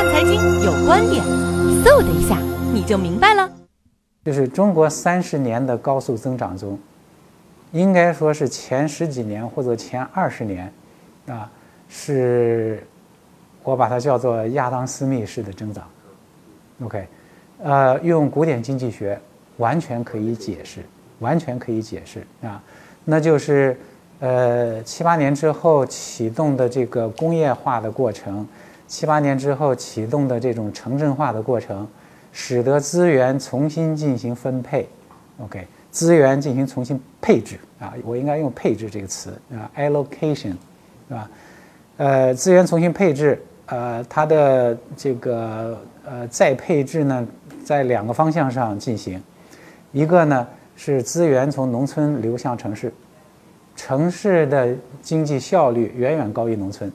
看财经有观点，嗖的一下你就明白了。就是中国三十年的高速增长中，应该说是前十几年或者前二十年，啊，是我把它叫做亚当·斯密式的增长。OK，呃，用古典经济学完全可以解释，完全可以解释啊，那就是呃七八年之后启动的这个工业化的过程。七八年之后启动的这种城镇化的过程，使得资源重新进行分配，OK，资源进行重新配置啊，我应该用配置这个词啊，allocation，是吧？呃，资源重新配置，呃，它的这个呃再配置呢，在两个方向上进行，一个呢是资源从农村流向城市，城市的经济效率远远高于农村，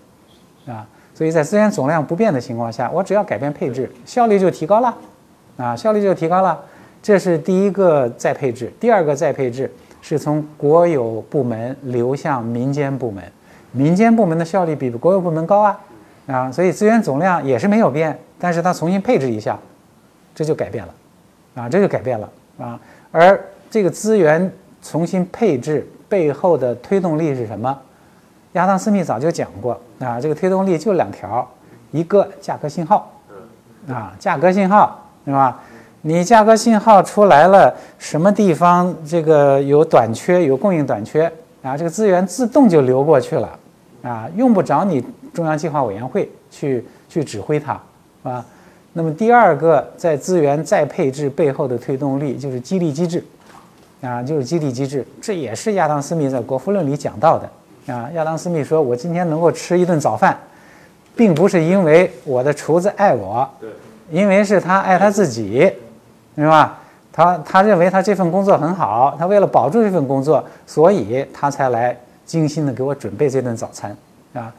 啊。所以在资源总量不变的情况下，我只要改变配置，效率就提高了，啊，效率就提高了。这是第一个再配置。第二个再配置是从国有部门流向民间部门，民间部门的效率比国有部门高啊，啊，所以资源总量也是没有变，但是它重新配置一下，这就改变了，啊，这就改变了啊。而这个资源重新配置背后的推动力是什么？亚当·斯密早就讲过啊，这个推动力就两条，一个价格信号，啊，价格信号是吧？你价格信号出来了，什么地方这个有短缺，有供应短缺啊，这个资源自动就流过去了，啊，用不着你中央计划委员会去去指挥它，啊。那么第二个，在资源再配置背后的推动力就是激励机制，啊，就是激励机制，这也是亚当·斯密在《国富论》里讲到的。啊，亚当·斯密说：“我今天能够吃一顿早饭，并不是因为我的厨子爱我，因为是他爱他自己，是吧？他他认为他这份工作很好，他为了保住这份工作，所以他才来精心的给我准备这顿早餐，啊。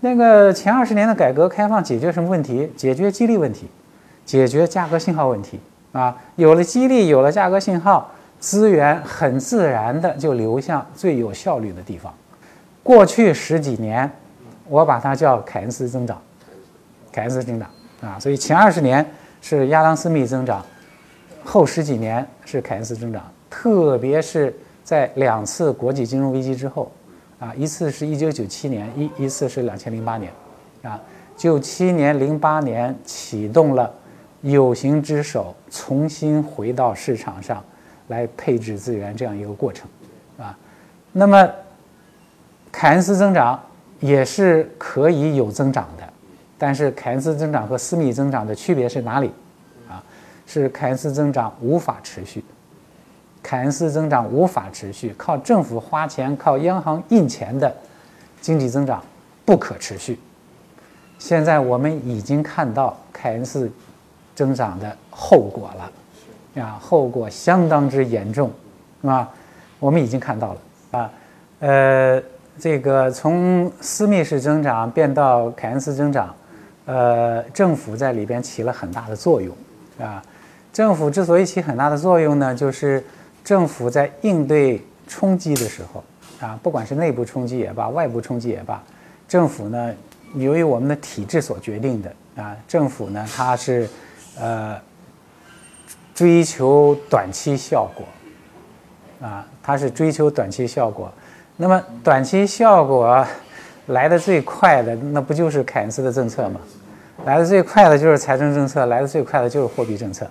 那个前二十年的改革开放解决什么问题？解决激励问题，解决价格信号问题，啊，有了激励，有了价格信号，资源很自然的就流向最有效率的地方。”过去十几年，我把它叫凯恩斯增长，凯恩斯增长啊，所以前二十年是亚当斯密增长，后十几年是凯恩斯增长。特别是在两次国际金融危机之后，啊，一次是一九九七年，一一次是两千零八年，啊，九七年、零八年启动了有形之手重新回到市场上来配置资源这样一个过程，啊，那么。凯恩斯增长也是可以有增长的，但是凯恩斯增长和私密增长的区别是哪里？啊，是凯恩斯增长无法持续，凯恩斯增长无法持续，靠政府花钱、靠央行印钱的经济增长不可持续。现在我们已经看到凯恩斯增长的后果了，啊，后果相当之严重，是吧？我们已经看到了，啊，呃。这个从私密式增长变到凯恩斯增长，呃，政府在里边起了很大的作用，啊，政府之所以起很大的作用呢，就是政府在应对冲击的时候，啊，不管是内部冲击也罢，外部冲击也罢，政府呢，由于我们的体制所决定的，啊，政府呢，它是，呃，追求短期效果，啊，它是追求短期效果。那么短期效果来的最快的，那不就是凯恩斯的政策吗？来的最快的就是财政政策，来的最快的就是货币政策。